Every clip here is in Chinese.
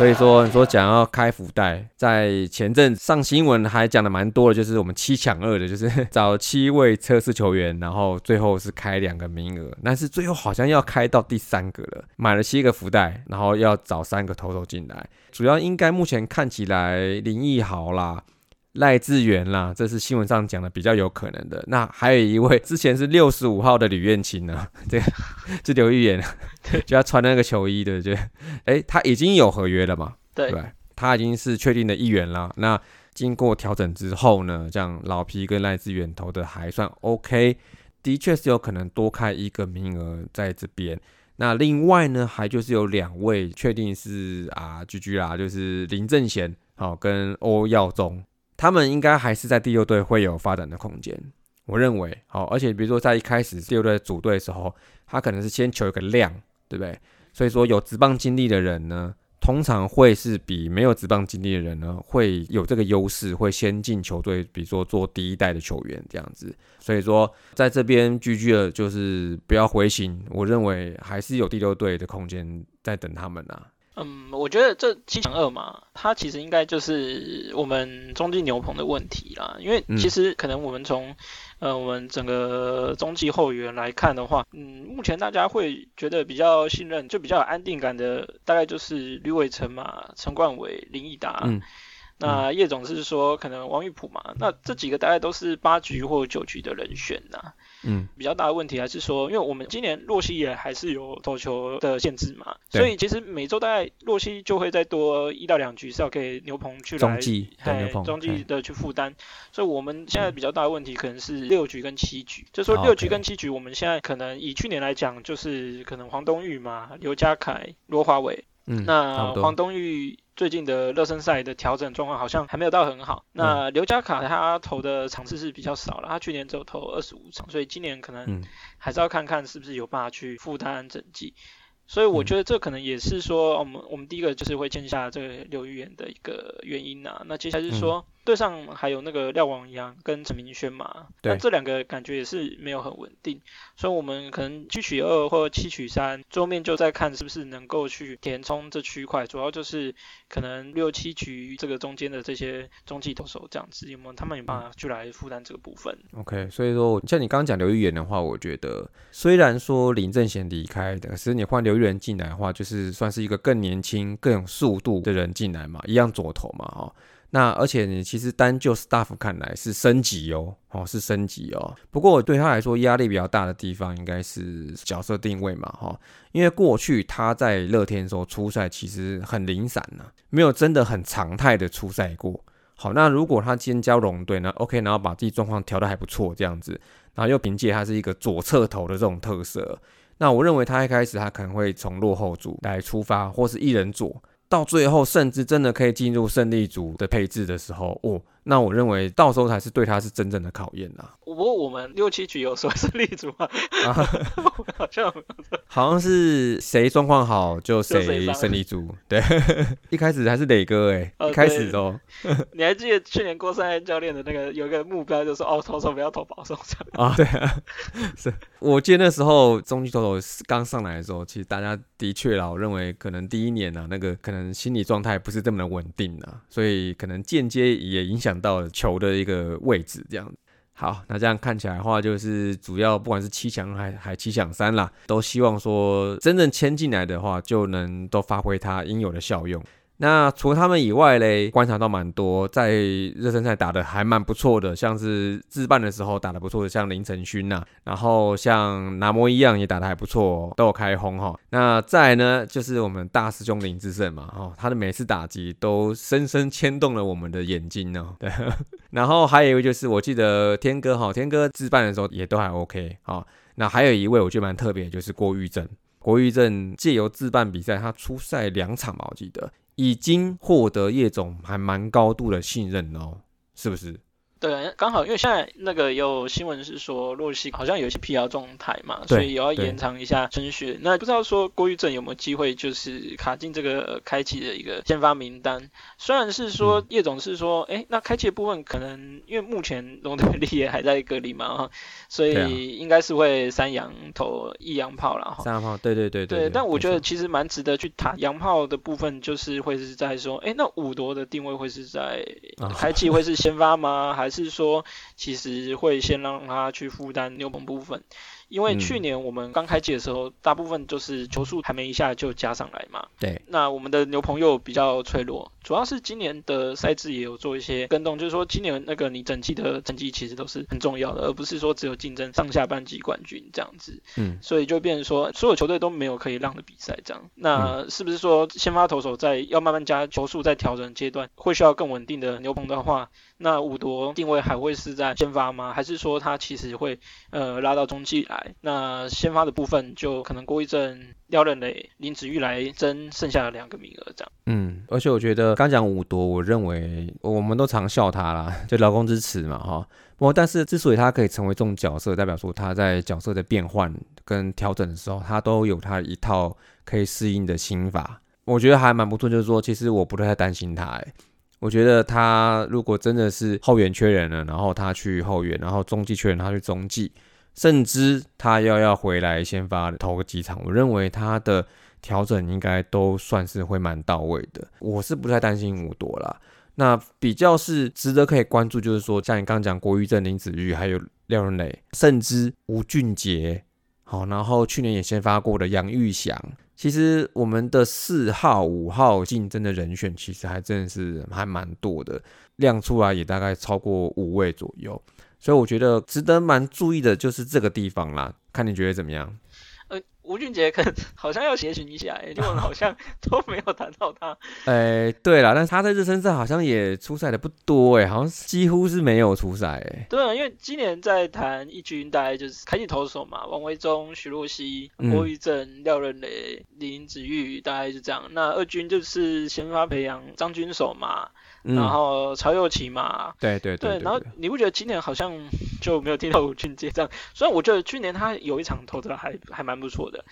所以说，你说讲要开福袋，在前阵上新闻还讲的蛮多的，就是我们七抢二的，就是 找七位测试球员，然后最后是开两个名额，但是最后好像要开到第三个了，买了七个福袋，然后要找三个投手进来，主要应该目前看起来林毅豪啦。赖志源啦，这是新闻上讲的比较有可能的。那还有一位之前是六十五号的吕彦青呢，这这刘玉言，就要穿那个球衣的，就哎，他已经有合约了嘛？对，他已经是确定的一员啦。那经过调整之后呢，这样老皮跟赖志远投的还算 OK，的确是有可能多开一个名额在这边。那另外呢，还就是有两位确定是啊居居啦，就是林正贤好跟欧耀宗。他们应该还是在第六队会有发展的空间，我认为好，而且比如说在一开始第六队组队的时候，他可能是先求一个量，对不对？所以说有职棒经历的人呢，通常会是比没有职棒经历的人呢，会有这个优势，会先进球队，比如说做第一代的球员这样子。所以说在这边居居的，就是不要灰心，我认为还是有第六队的空间在等他们啊。嗯，我觉得这七强二嘛，它其实应该就是我们中继牛棚的问题啦。因为其实可能我们从呃我们整个中继后援来看的话，嗯，目前大家会觉得比较信任，就比较有安定感的，大概就是吕伟成嘛、陈冠伟、林义达。那叶总是说可能王玉普嘛，那这几个大概都是八局或九局的人选呐。嗯，比较大的问题还是说，因为我们今年洛西也还是有投球的限制嘛，所以其实每周大概洛西就会再多一到两局是要给牛棚去来中继，中继的去负担。所以我们现在比较大的问题可能是六局跟七局，就说六局跟七局，我们现在可能以去年来讲，就是可能黄东玉嘛、刘家凯、罗华伟，嗯，那黄东玉。最近的热身赛的调整状况好像还没有到很好。那刘家卡他投的场次是比较少了，他去年只有投二十五场，所以今年可能还是要看看是不是有办法去负担整季。所以我觉得这可能也是说，我们我们第一个就是会签下这个刘玉元的一个原因呐。那接下来是说。队上还有那个廖王阳跟陈明轩嘛，那这两个感觉也是没有很稳定，所以我们可能七取二或七取三，桌面就在看是不是能够去填充这区块，主要就是可能六七局这个中间的这些中继投手这样子，有没有他们有办法去来负担这个部分？OK，所以说像你刚刚讲刘玉元的话，我觉得虽然说林正贤离开的，可是你换刘玉元进来的话，就是算是一个更年轻、更有速度的人进来嘛，一样左投嘛，哈。那而且你其实单就 staff 看来是升级哦，哦是升级哦。不过对他来说压力比较大的地方应该是角色定位嘛，哈。因为过去他在乐天的时候出赛其实很零散呢，没有真的很常态的出赛过。好，那如果他今天交龙队呢，OK，然后把自己状况调得还不错这样子，然后又凭借他是一个左侧头的这种特色，那我认为他一开始他可能会从落后组来出发，或是一人左。到最后，甚至真的可以进入胜利组的配置的时候，哦。那我认为到时候才是对他是真正的考验呐。不过我们六七局有说胜利组吗？好像好像是谁状况好就谁胜利组。对，一开始还是磊哥哎，一开始哦。你还记得去年郭山教练的那个有一个目标，就是哦投手不要投保送啊？对啊，是我记得那时候中继投手刚上来的时候，其实大家的确啦，我认为可能第一年呢，那个可能心理状态不是这么的稳定啊，所以可能间接也影响。讲到球的一个位置，这样好，那这样看起来的话，就是主要不管是七强还还七强三啦，都希望说真正签进来的话，就能都发挥它应有的效用。那除了他们以外嘞，观察到蛮多在热身赛打的还蛮不错的，像是自办的时候打的不错的，像林晨勋呐，然后像拿摩一样也打的还不错，都有开轰哈。那再呢，就是我们大师兄林志胜嘛，哈，他的每次打击都深深牵动了我们的眼睛呢。对，然后还有一位就是我记得天哥哈，天哥自办的时候也都还 OK 哈。那还有一位我觉得蛮特别，就是郭玉正，国玉正借由自办比赛，他出赛两场嘛，我记得。已经获得叶总还蛮高度的信任哦，是不是？对，刚好因为现在那个有新闻是说洛西好像有一些疲劳状态嘛，所以也要延长一下程序。那不知道说郭玉正有没有机会就是卡进这个呃开启的一个先发名单？虽然是嗯说叶总是说，哎、那开启的部分可能因为目前龙德利也还在隔离嘛哈，所以应该是会三洋投一洋炮了哈。三号炮，对对对对，但我觉得其实蛮值得去谈洋炮的部分，就是会是在说，哎，那五夺的定位会是在啊开启会是先发吗？还 是说其实会先让他去负担六本部分？因为嗯去年我们刚开季的时候，大部分就是球速还没一下就加上来嘛。对，那我们的牛棚又比较脆弱，主要是今年的赛制也有做一些跟动，就是说今年那个你整季的成绩其实都是很重要的，而不是说只有竞争上下半季冠军这样子。嗯，所以就变成说，所有球队都没有可以让的比赛，这样，那是不是说先发投手在要慢慢加球速在调整阶段，会需要更稳定的牛棚的话，那五夺定位还会是在先发吗？还是说他其实会呃拉到中继来？那先发的部分就可能郭一正、廖任磊、林子玉来争剩下的两个名额，这样。嗯，而且我觉得刚讲五夺，我认为我们都常笑他啦，就劳工之耻嘛，哈。不过，但是之所以他可以成为这种角色，代表说他在角色的变换跟调整的时候，他都有他一套可以适应的心法。我觉得还蛮不错，就是说，其实我不太担心他，哎，我觉得他如果真的是后援缺人了，然后他去后援，然后中继缺人，他去中继，甚至他要要回来先发投个几场，我认为他的调整应该都算是会蛮到位的。我是不太担心五朵啦。那比较是值得可以关注，就是说像你刚刚讲郭玉正、林子玉，还有廖仁磊，甚至吴俊杰，好，然后去年也先发过的杨玉祥。其实我们的四号、五号竞争的人选，其实还真的是还蛮多的，亮出来也大概超过五位左右。所以我觉得值得蛮注意的就是这个地方啦，看你觉得怎么样？呃，吴俊杰可能好像要协寻一下，哎，因为我们好像 都没有谈到他。哎，对了，但是他在热身赛好像也出赛的不多哎，好像几乎是没有出赛哎。对啊，因为今年在谈一军，大概就是开启投手嘛，王维忠、徐若曦、嗯郭玉正、廖任雷、林子玉，大概是这样。那二军就是先发培养张军手嘛，嗯然后曹又齐嘛。对对对然后你不觉得今年好像就没有听到吴俊杰这样？虽然我觉得去年他有一场投的还还蛮不错的，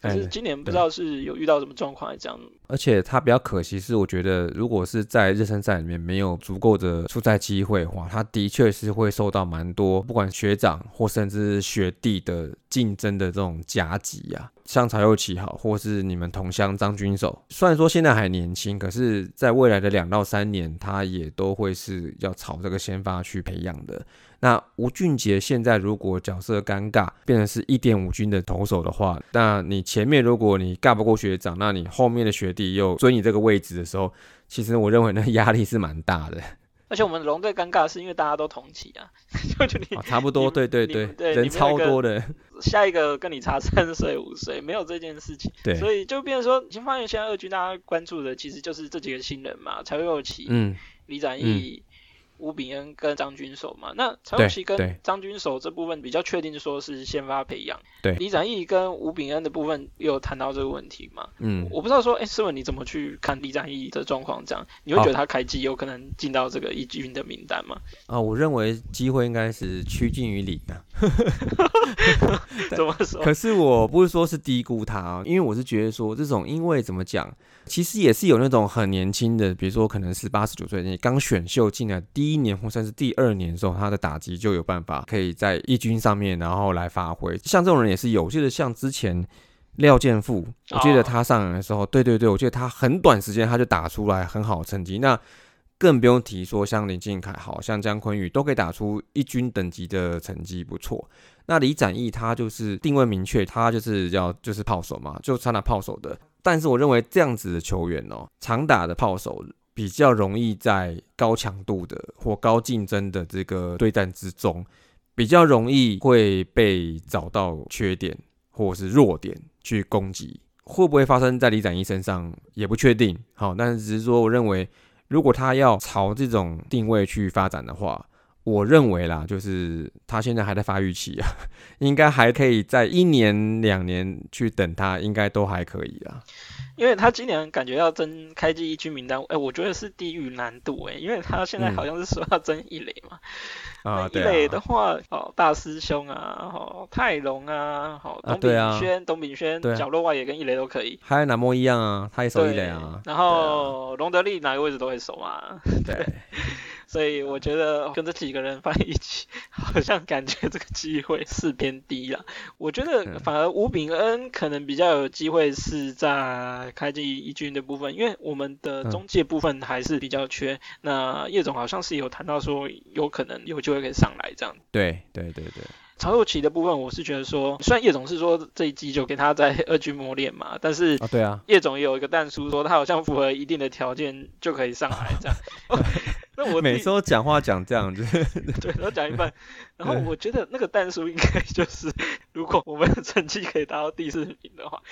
可哎是今年不知道是有遇到什么状况，这样。而且他比较可惜是，我觉得如果是在热身赛里面没有足够的出赛机会的话，他的确是会受到蛮多不管学长或甚至学弟的竞争的这种夹击啊。像曹又齐好，或是你们同乡张军守，虽然说现在还年轻，可是在未来的两到三年，他也都会是要朝这个先发去培养的。那吴俊杰现在如果角色尴尬，变成是一点五军的投手的话，那你前面如果你尬不过学长，那你后面的学弟又追你这个位置的时候，其实我认为那压力是蛮大的。而且我们龙队尴尬是因为大家都同期啊，就就你啊，差不多，对对对人超多的，下一个跟你差三岁五岁，没有这件事情，对，所以就变成说，你发现现在二军大家关注的其实就是这几个新人嘛，曹佑齐、嗯，李展毅、吴炳恩跟张军守嘛。那陈永琪跟张军守这部分比较确定说是先发培养，对李展毅跟吴炳恩的部分有谈到这个问题吗。嗯，我不知道说，哎，思文你怎么去看李展毅的状况？这样你会觉得他开机有可能进到这个一军的名单吗？啊，我认为机会应该是趋近于零啊。怎么说？可是我不是说是低估他啊，因为我是觉得说这种，因为怎么讲，其实也是有那种很年轻的，比如说可能是八十九岁，你刚选秀进来第一年或甚至第二年的时候，他的打击就有办法可以在一军上面，然后来发挥。像这种人也是有，我记得像之前廖健富，我记得哦他上来的时候，对对对，我记得他很短时间他就打出来很好的成绩。那更不用提说像林敬凯，好像姜坤宇都可以打出一军等级的成绩，不错。那李展毅他就是定位明确，他就是要就是炮手嘛，就他拿炮手的。但是我认为这样子的球员哦，常打的炮手比较容易在高强度的或高竞争的这个对战之中，比较容易会被找到缺点或是弱点去攻击。会不会发生在李展毅身上也不确定。好，但是只是说，我认为如果他要朝这种定位去发展的话，我认为啦，就是他现在还在发育期啊，应该还可以在一年两年去等他，应该都还可以啦。因为他今年感觉要增开季一军名单，哎，我觉得是地狱难度哎，因为他现在好像是说要增一垒嘛。啊，一垒的话，哦，大师兄啊，哦，泰隆啊，好，董炳轩，董炳轩，角落外野跟一垒都可以。还有南莫一样啊，他也守一垒啊。然后隆德利哪个位置都会守嘛。对。所以我觉得跟这几个人放一起，好像感觉这个机会 是偏低了。我觉得反而吴炳恩可能比较有机会是在开季一军的部分，因为我们的中介部分还是比较缺。那叶总好像是有谈到说有可能有机会可以上来这样。对对对对。曹佑奇的部分，我是觉得说，虽然叶总是说这一季就给他在 二军磨练嘛，但是啊对啊，叶总也有一个弹书说他好像符合一定的条件就可以上来这样。那我每次都讲话讲这样子，对，都讲一半。然后我觉得那个弹书应该就是，如果我们的成绩可以达到第四名的话。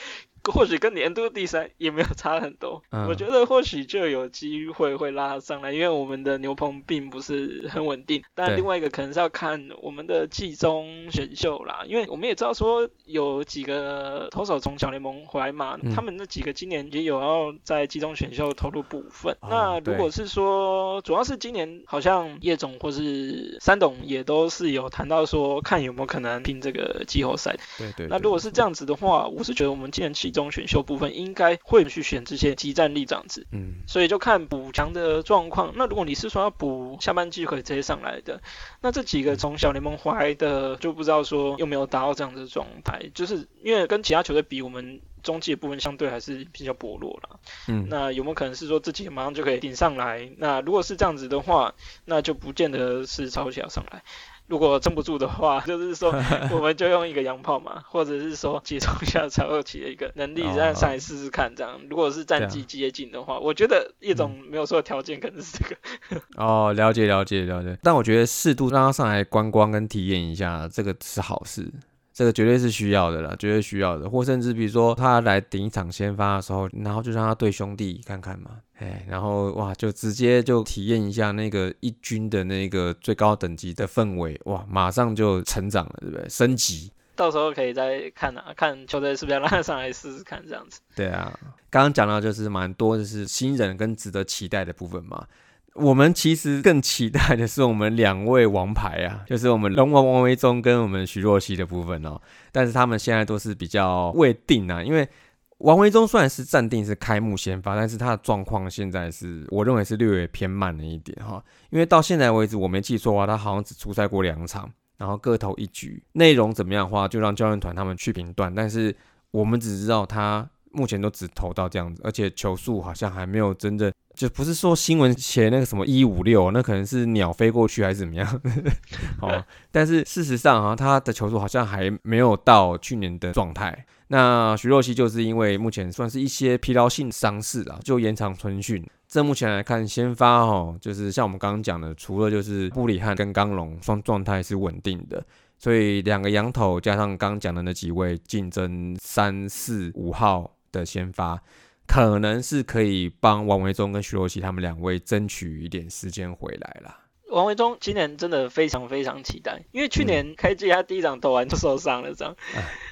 或许跟年度第三也没有差很多，我觉得或许就有机会会拉上来，因为我们的牛棚并不是很稳定。但另外一个可能是要看我们的季中选秀啦，因为我们也知道说有几个投手从小联盟回来嘛，他们那几个今年也有要在季中选秀投入部分。那如果是说，主要是今年好像叶总或是三董也都是有谈到说，看有没有可能拼这个季后赛。对对。那如果是这样子的话，我是觉得我们今年季中选秀部分应该会去选这些激战力这样子，嗯，所以就看补强的状况。那如果你是说要补下半季可以直接上来的，那这几个从小联盟回来的就不知道说有没有达到这样的状态，就是因为跟其他球队比，我们中继的部分相对还是比较薄弱了。嗯，那有没有可能是说自己马上就可以顶上来？那如果是这样子的话，那就不见得是超级要上来。如果撑不住的话，就是说 我们就用一个洋炮嘛，或者是说集中一下曹二奇的一个能力，让上来试试看。这样，如果是战绩接近的话，我觉得叶总没有说条件，可能是这个。哦，了解了解了解。但我觉得适度让他上来观光跟体验一下，这个是好事。这个绝对是需要的了，绝对需要的。或甚至比如说他来顶一场先发的时候，然后就让他对兄弟看看嘛，哎，然后哇，就直接就体验一下那个一军的那个最高等级的氛围，哇，马上就成长了，对不对？升级，到时候可以再看啊，看球队是不是要让他上来试试看这样子。对啊，刚刚讲到就是蛮多就是新人跟值得期待的部分嘛。我们其实更期待的是我们两位王牌啊，就是我们龙王王维忠跟我们徐若曦的部分哦。但是他们现在都是比较未定啊，因为王维忠虽然是暂定是开幕先发，但是他的状况现在是我认为是略微偏慢了一点哈。因为到现在为止我没记错的话，他好像只出赛过两场，然后各投一局，内容怎么样的话就让教练团他们去评断。但是我们只知道他目前都只投到这样子，而且球速好像还没有真正。就不是说新闻写那个什么一五六，那可能是鸟飞过去还是怎么样？哦，但是事实上啊，他的球速好像还没有到去年的状态。那徐若曦就是因为目前算是一些疲劳性伤势啊，就延长春训。这目前来看，先发哦，就是像我们刚刚讲的，除了就是布里汉跟刚龙双状态是稳定的，所以两个羊头加上刚讲的那几位竞争三四五号的先发。可能是可以帮王维忠跟徐若曦他们两位争取一点时间回来了。王维忠今年真的非常非常期待，因为去年开季他第一场投完就受伤了，这样，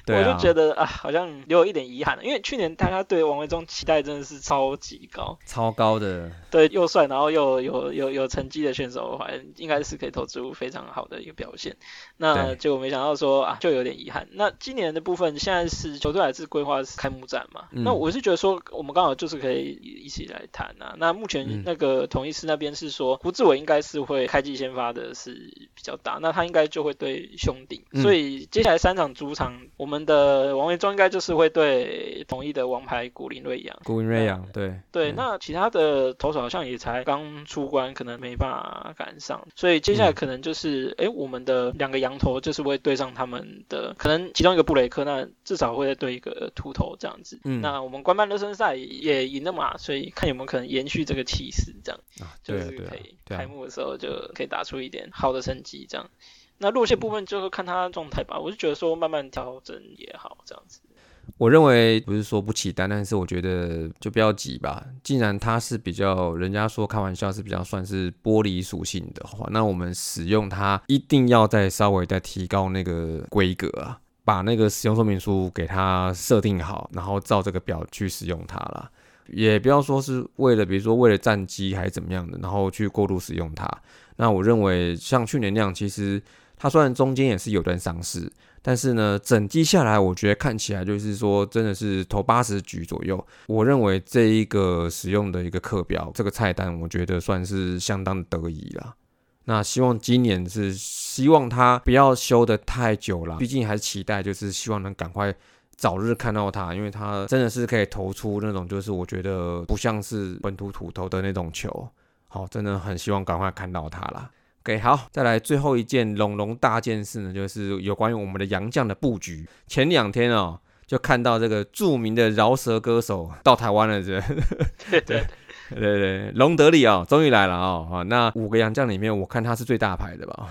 我就觉得啊，好像有一点遗憾。因为去年大家对王维忠期待真的是超级高，超高的，对，又帅，然后又有有有成绩的选手的话，应该是可以投出非常好的一个表现。那结果没想到说啊，就有点遗憾。那今年的部分现在是球队还是规划是开幕战嘛？那我是觉得说，我们刚好就是可以一起来谈啊。那目前那个同一师那边是说，胡志伟应该是会。开季先发的是比较大，那他应该就会对兄弟，所以接下来三场主场，我们的王维忠应该就是会对统一的王牌古林瑞阳。古林瑞阳，对。对，那其他的投手好像也才刚出关，可能没办法赶上，所以接下来可能就是，哎，我们的两个羊头就是会对上他们的，可能其中一个布雷克，那至少会对一个秃头这样子。嗯，那我们官办热身赛也赢了嘛，所以看有没有可能延续这个气势，这样。就是可以开幕的时候就。可以打出一点好的成绩，这样。那落线部分就看他状态吧。我是觉得说慢慢调整也好，这样子。我认为不是说不起单，但是我觉得就不要急吧。既然它是比较，人家说开玩笑是比较算是玻璃属性的话，那我们使用它一定要再稍微再提高那个规格啊，把那个使用说明书给它设定好，然后照这个表去使用它啦。也不要说是为了，比如说为了战机还是怎么样的，然后去过度使用它。那我认为像去年那样，其实它虽然中间也是有段上市。但是呢，整机下来，我觉得看起来就是说，真的是投八十局左右。我认为这一个使用的一个课表，这个菜单，我觉得算是相当得意了。那希望今年是希望它不要修的太久了，毕竟还是期待，就是希望能赶快早日看到他，因为他真的是可以投出那种，就是我觉得不像是本土土投的那种球。好，真的很希望赶快看到他啦。OK，好，再来最后一件龙龙大件事呢，就是有关于我们的杨将的布局。前两天哦，就看到这个著名的饶舌歌手到台湾了，这 对。对对，隆德利啊，终于来了啊！啊，那五个洋将里面，我看他是最大牌的吧？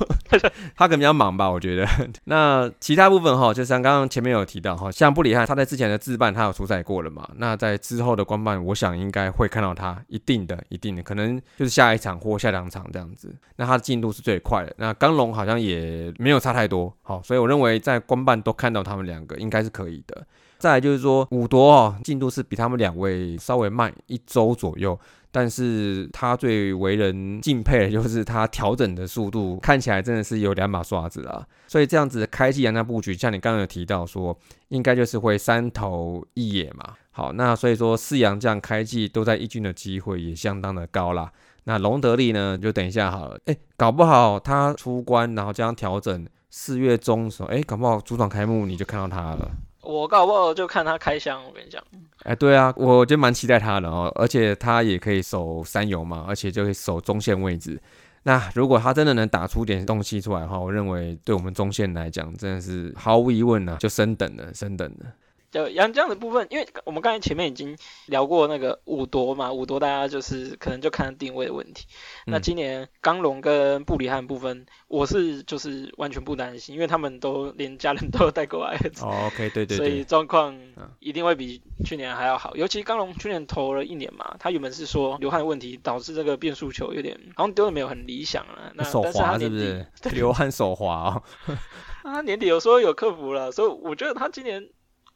他可能比较忙吧，我觉得。那其他部分哈，就像刚刚前面有提到哈，像布里汉他在之前的自办他有出赛过了嘛？那在之后的官办，我想应该会看到他，一定的，一定的，可能就是下一场或下两场这样子。那他的进度是最快的。那刚龙好像也没有差太多，好，所以我认为在官办都看到他们两个应该是可以的。再来就是说，五夺哦，进度是比他们两位稍微慢一周左右，但是他最为人敬佩的就是他调整的速度，看起来真的是有两把刷子啊。所以这样子开季阳那布局，像你刚刚有提到说，应该就是会三头一野嘛。好，那所以说四阳这样开季都在一军的机会也相当的高啦。那隆德利呢，就等一下好了，哎，搞不好他出关，然后这样调整，四月中的时候，哎，搞不好主场开幕你就看到他了。我搞不好就看他开箱，我跟你讲。哎，对啊，我就蛮期待他的哦，而且他也可以守三游嘛，而且就可以守中线位置。那如果他真的能打出点东西出来的话，我认为对我们中线来讲，真的是毫无疑问呢，就升等了，升等了。就杨江的部分，因为我们刚才前面已经聊过那个五夺嘛，五夺大家就是可能就看定位的问题。那今年刚龙跟布里汉部分，我是就是完全不担心，因为他们都连家人都带过来。哦，OK，对对。所以状况一定会比去年还要好。尤其刚龙去年投了一年嘛，他原本是说流汗问题导致这个变速球有点好像丢的没有很理想啊。那手滑是不是？流汗手滑哦。他年底有说有克服了，所以我觉得他今年。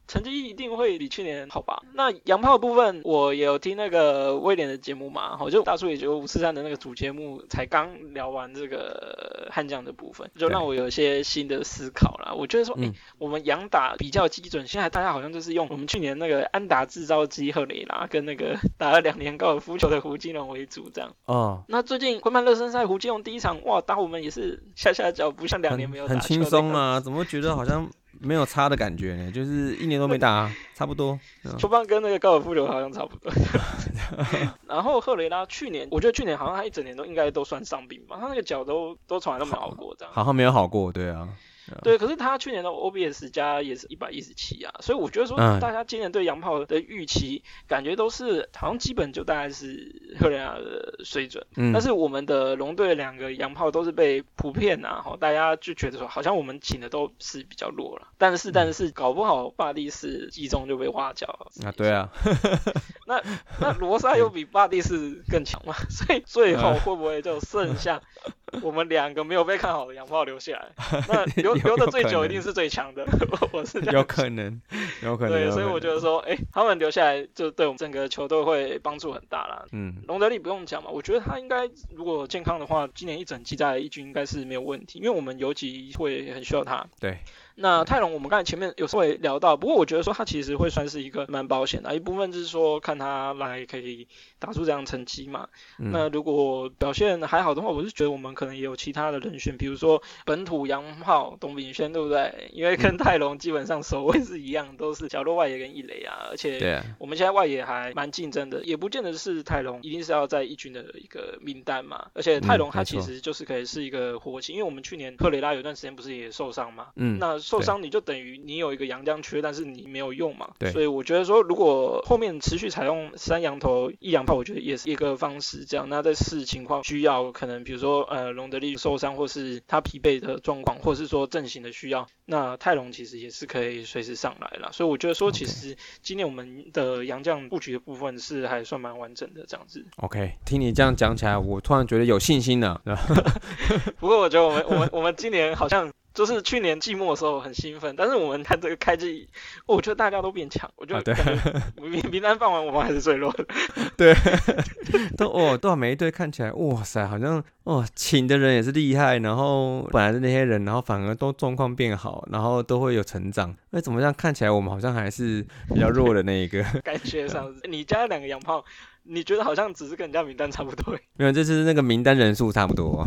成绩一定会比去年好吧？那洋炮部分，我有听那个威廉的节目嘛，我就大叔也就五四三的那个主节目才刚聊完这个悍将的部分，就让我有一些新的思考啦。我觉得说，哎，我们洋打比较基准，现在大家好像就是用我们去年那个安达制造机赫雷拉跟那个 打了两年高尔夫球的胡金龙为主这样。哦。那最近昆曼热身赛胡金龙第一场哇打我们也是下下脚，不像两年没有打很轻松啊，怎么觉得好像？没有差的感觉呢，就是一年都没打，差不多。球棒跟那个高尔夫球好像差不多。然后赫雷拉去年，我觉得去年好像他一整年都应该都算伤病吧，他那个脚都都从来都没好过这样。好像没有好过，对啊。对，可是他去年的 OBS 加也是一百一十七啊，所以我觉得说大家今年对洋炮的预期感觉都是好像基本就大概是赫雷亚的水准，但是我们的龙队两个洋炮都是被普遍啊，哈，大家就觉得说好像我们请的都是比较弱了，但是但是搞不好巴蒂斯集中就被挖角了啊，对啊，那那罗萨又比巴蒂斯更强嘛，所以最后会不会就剩下？我们两个没有被看好的洋炮留下来，那留留的最久一定是最强的，我是有可能，有可能。对，所以我觉得说，哎，他们留下来就对我们整个球队会帮助很大啦。嗯，龙德利不用讲嘛，我觉得他应该如果健康的话，今年一整季在一军应该是没有问题，因为我们尤其会很需要他。对。那泰隆，我们刚才前面有稍微聊到，不过我觉得说他其实会算是一个蛮保险的，一部分就是说看他来可以打出这样成绩嘛。那如果表现还好的话，我是觉得我们可能也有其他的人选，比如说本土洋炮董炳轩，对不对？因为跟泰隆基本上守卫是一样，都是角落外野跟一垒啊，而且我们现在外野还蛮竞争的，也不见得是泰隆一定是要在一军的一个名单嘛。而且泰隆他其实就是可以是一个活棋，因为我们去年克雷拉有段时间不是也受伤嘛，嗯，那。受伤你就等于你有一个阳将缺，但是你没有用嘛。对。所以我觉得说，如果后面持续采用三羊头一洋炮，我觉得也是一个方式。这样，那在视情况需要，可能比如说呃隆德利受伤，或是他疲惫的状况，或是说阵型的需要，那泰隆其实也是可以随时上来了。所以我觉得说，其实今年我们的洋将布局的部分是还算蛮完整的这样子。OK，听你这样讲起来，我突然觉得有信心了。不过我觉得我们我们 我们今年好像。就是去年季末的时候很兴奋，但是我们看这个开季，我觉得大家都变强。我觉得名名单放完，我们还是最弱的。对，都哦，都每一队看起来，哇塞，好像哦，请的人也是厉害，然后本来的那些人，然后反而都状况变好，然后都会有成长。那怎么样？看起来我们好像还是比较弱的那一个。感觉上，你加两个洋炮，你觉得好像只是跟人家名单差不多？没有，这次那个名单人数差不多。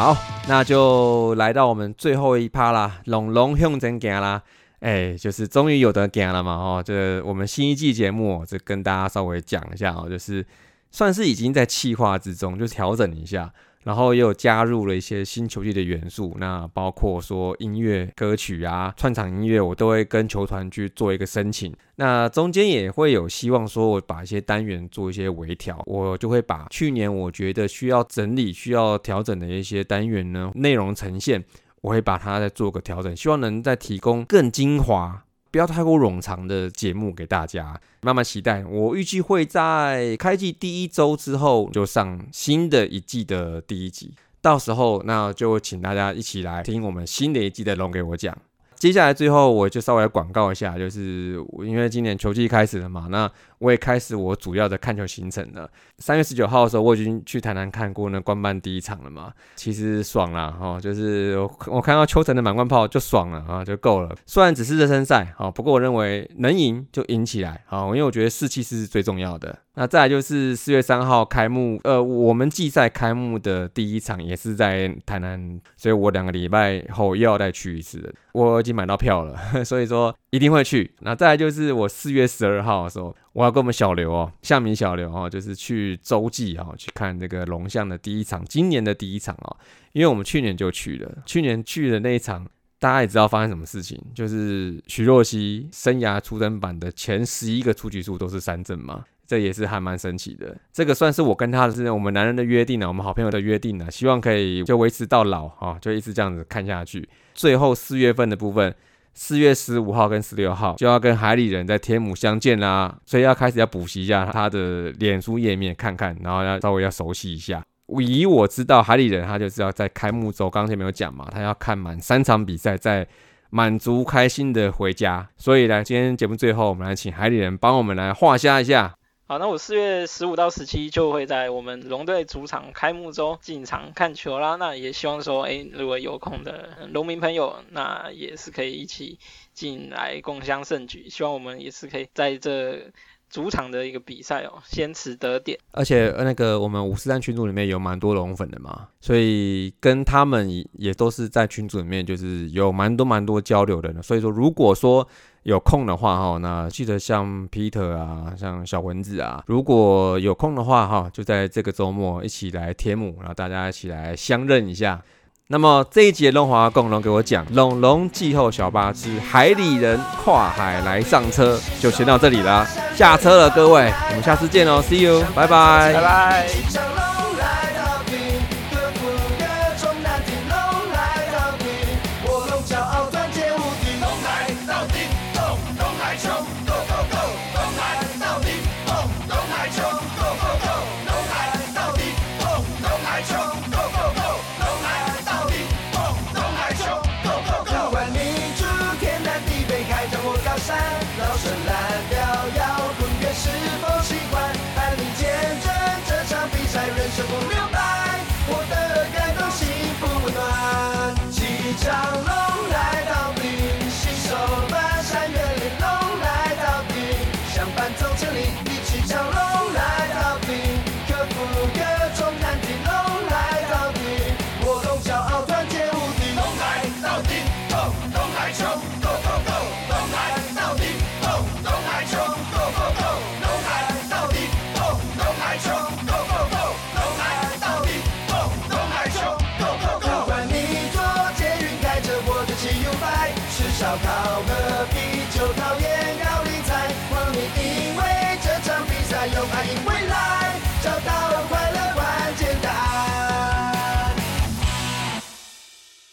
好，那就来到我们最后一趴啦，龙龙向前行啦，哎，就是终于有得行了嘛，哦，这我们新一季节目，这跟大家稍微讲一下哦，就是算是已经在气化之中，就调整一下。然后又加入了一些新球季的元素，那包括说音乐歌曲啊、串场音乐，我都会跟球团去做一个申请。那中间也会有希望说，我把一些单元做一些微调，我就会把去年我觉得需要整理、需要调整的一些单元呢，内容呈现，我会把它再做个调整，希望能再提供更精华。不要太过冗长的节目给大家，慢慢期待。我预计会在开季第一周之后就上新的一季的第一集，到时候那就请大家一起来听我们新的一季的龙给我讲。接下来最后我就稍微广告一下，就是因为今年球季开始了嘛，那我也开始我主要的看球行程了。三月十九号的时候，我已经去台南看过那官办第一场了嘛，其实爽啦哈，就是我看到秋晨的满贯炮就爽了啊，就够了。虽然只是热身赛啊，不过我认为能赢就赢起来啊，因为我觉得士气是最重要的。那再来就是四月三号开幕，呃，我们季赛开幕的第一场也是在台南，所以我两个礼拜后又要再去一次。我已经买到票了，所以说一定会去。那再来就是我四月十二号的时候，我要跟我们小刘哦，向明小刘哦，就是去洲际哦，去看那个龙象的第一场，今年的第一场哦，因为我们去年就去了，去年去的那一场，大家也知道发生什么事情，就是徐若曦生涯出征版的前十一个出局数都是三振嘛。这也是还蛮神奇的，这个算是我跟他的是我们男人的约定了，我们好朋友的约定了，希望可以就维持到老啊，就一直这样子看下去。最后四月份的部分，四月十五号跟十六号就要跟海里人在天母相见啦，所以要开始要补习一下他的脸书页面看看，然后要稍微要熟悉一下。以我知道海里人他就知道在开幕周，刚才没有讲嘛，他要看满三场比赛，再满足开心的回家。所以呢，今天节目最后我们来请海里人帮我们来画虾一下。好，那我四月十五到十七就会在我们龙队主场开幕周进场看球啦。那也希望说，哎，如果有空的农民朋友，那也是可以一起进来共襄盛举。希望我们也是可以在这主场的一个比赛哦，先持得点。而且那个我们五四三群组里面有蛮多龙粉的嘛，所以跟他们也都是在群组里面就是有蛮多蛮多交流的呢。所以说，如果说有空的话哈，那记得像 Peter 啊，像小蚊子啊，如果有空的话哈，就在这个周末一起来天母，然后大家一起来相认一下。那么这一节龙华共龙给我讲龙龙季后小巴之海里人跨海来上车，就先到这里啦，下车了各位，我们下次见哦，See you，拜拜，拜拜。shall I wait.